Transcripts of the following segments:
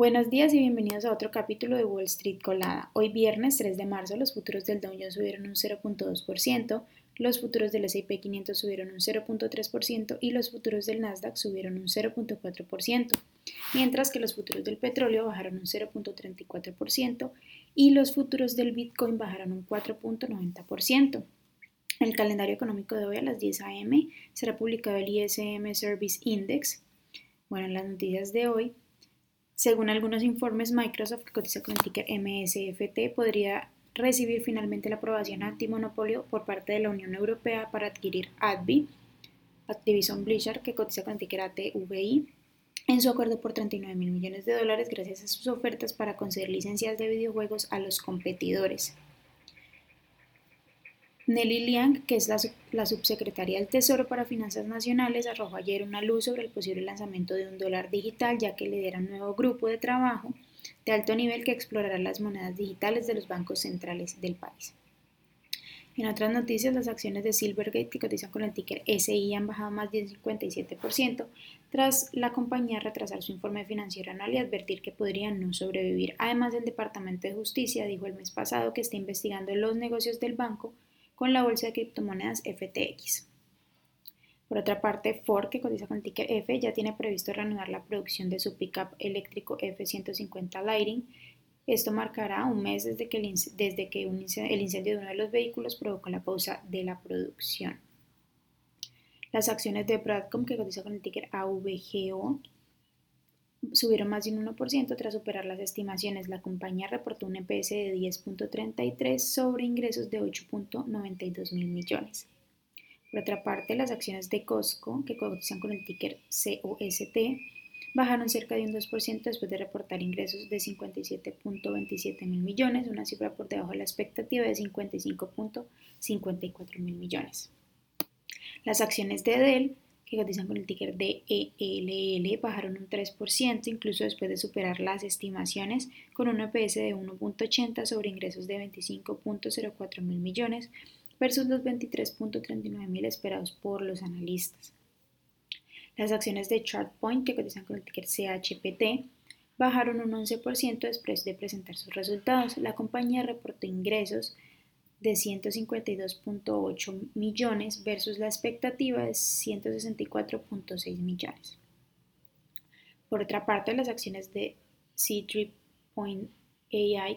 Buenos días y bienvenidos a otro capítulo de Wall Street Colada. Hoy viernes 3 de marzo los futuros del Dow Jones subieron un 0.2%, los futuros del S&P 500 subieron un 0.3% y los futuros del Nasdaq subieron un 0.4%, mientras que los futuros del petróleo bajaron un 0.34% y los futuros del Bitcoin bajaron un 4.90%. En el calendario económico de hoy a las 10 a.m. será publicado el ISM Service Index. Bueno, en las noticias de hoy según algunos informes, Microsoft, que cotiza con el ticker MSFT, podría recibir finalmente la aprobación antimonopolio por parte de la Unión Europea para adquirir ADVI, Activision Blizzard, que cotiza con el ticker ATVI, en su acuerdo por 39 mil millones de dólares gracias a sus ofertas para conceder licencias de videojuegos a los competidores. Nelly Liang, que es la, subsecretaria del Tesoro para Finanzas Nacionales, arrojó ayer una luz sobre el posible lanzamiento de un dólar digital, ya que lidera un nuevo grupo de trabajo de alto nivel que explorará las monedas digitales de los bancos centrales del país. En otras noticias, las acciones de Silvergate, que cotizan con el ticker SI, han bajado más del 57% tras la compañía retrasar su informe financiero anual y advertir que podrían no sobrevivir. Además, el Departamento de Justicia dijo el mes pasado que está investigando los negocios del banco con la bolsa de criptomonedas FTX. Por otra parte, Ford, que cotiza con el ticker F, ya tiene previsto reanudar la producción de su pickup eléctrico F-150 Lighting. Esto marcará un mes desde que, el, desde que el incendio de uno de los vehículos provocó la pausa de la producción. Las acciones de Bradcom, que cotiza con el ticker AVGO, subieron más de un 1% tras superar las estimaciones. La compañía reportó un EPS de 10.33 sobre ingresos de 8.92 mil millones. Por otra parte, las acciones de Costco, que cotizan con el ticker COST, bajaron cerca de un 2% después de reportar ingresos de 57.27 mil millones, una cifra por debajo de la expectativa de 55.54 mil millones. Las acciones de Dell que cotizan con el ticker DELL bajaron un 3%, incluso después de superar las estimaciones, con un EPS de 1.80 sobre ingresos de 25.04 mil millones versus los 23.39 mil esperados por los analistas. Las acciones de ChartPoint, que cotizan con el ticker CHPT, bajaron un 11% después de presentar sus resultados. La compañía reportó ingresos 152.8 millones versus la expectativa de 164.6 millones. Por otra parte, las acciones de C3.ai,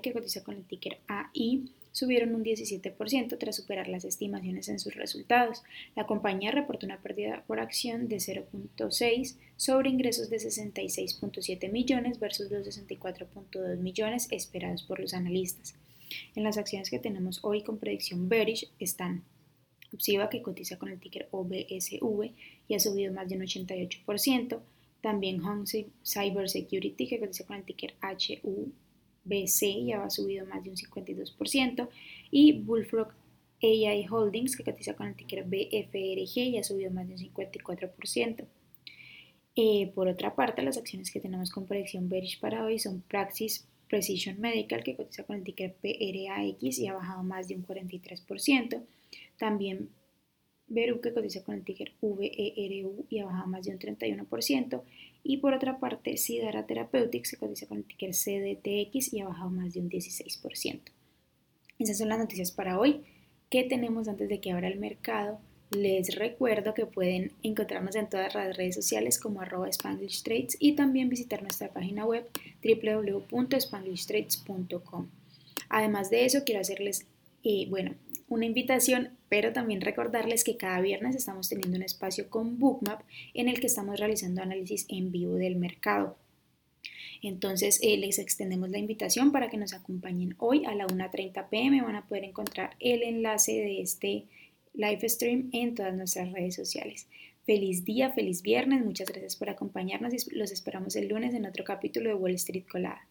que cotiza con el ticker AI, subieron un 17% tras superar las estimaciones en sus resultados. La compañía reportó una pérdida por acción de 0.6 sobre ingresos de 66.7 millones versus los 64.2 millones esperados por los analistas. En las acciones que tenemos hoy con predicción bearish están Upsiva que cotiza con el ticker OBSV y ha subido más de un 88%. También Home Cyber Security que cotiza con el ticker HUBC y ha subido más de un 52%. Y Bullfrog AI Holdings que cotiza con el ticker BFRG y ha subido más de un 54%. Eh, por otra parte, las acciones que tenemos con predicción bearish para hoy son Praxis Precision Medical, que cotiza con el ticker PRAX y ha bajado más de un 43%. También Veru, que cotiza con el ticker VERU y ha bajado más de un 31%. Y por otra parte, Sidara Therapeutics, que cotiza con el ticker CDTX y ha bajado más de un 16%. Esas son las noticias para hoy. ¿Qué tenemos antes de que abra el mercado? Les recuerdo que pueden encontrarnos en todas las redes sociales como arroba Spanglish y también visitar nuestra página web www.spanglishtrades.com. Además de eso, quiero hacerles, eh, bueno, una invitación, pero también recordarles que cada viernes estamos teniendo un espacio con Bookmap en el que estamos realizando análisis en vivo del mercado. Entonces eh, les extendemos la invitación para que nos acompañen hoy a la 1.30 pm. Van a poder encontrar el enlace de este live stream en todas nuestras redes sociales. Feliz día, feliz viernes, muchas gracias por acompañarnos y los esperamos el lunes en otro capítulo de Wall Street Colada.